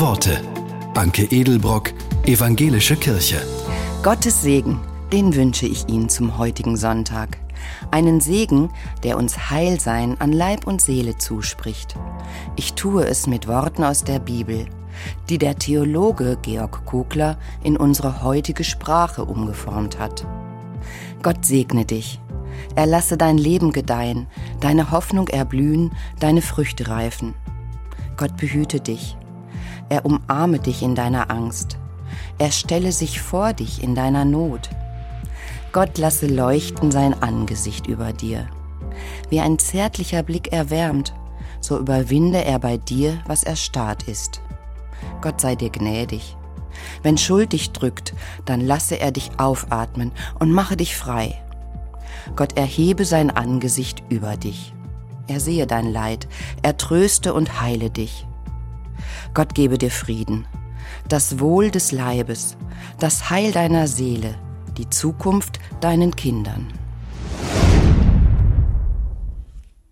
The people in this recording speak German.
Worte. Anke Edelbrock, Evangelische Kirche. Gottes Segen, den wünsche ich Ihnen zum heutigen Sonntag. Einen Segen, der uns Heilsein an Leib und Seele zuspricht. Ich tue es mit Worten aus der Bibel, die der Theologe Georg Kugler in unsere heutige Sprache umgeformt hat. Gott segne dich. Er lasse dein Leben gedeihen, deine Hoffnung erblühen, deine Früchte reifen. Gott behüte dich. Er umarme dich in deiner Angst. Er stelle sich vor dich in deiner Not. Gott lasse leuchten sein Angesicht über dir. Wie ein zärtlicher Blick erwärmt, so überwinde er bei dir, was erstarrt ist. Gott sei dir gnädig. Wenn Schuld dich drückt, dann lasse er dich aufatmen und mache dich frei. Gott erhebe sein Angesicht über dich. Er sehe dein Leid, er tröste und heile dich. Gott gebe dir Frieden, das Wohl des Leibes, das Heil deiner Seele, die Zukunft deinen Kindern.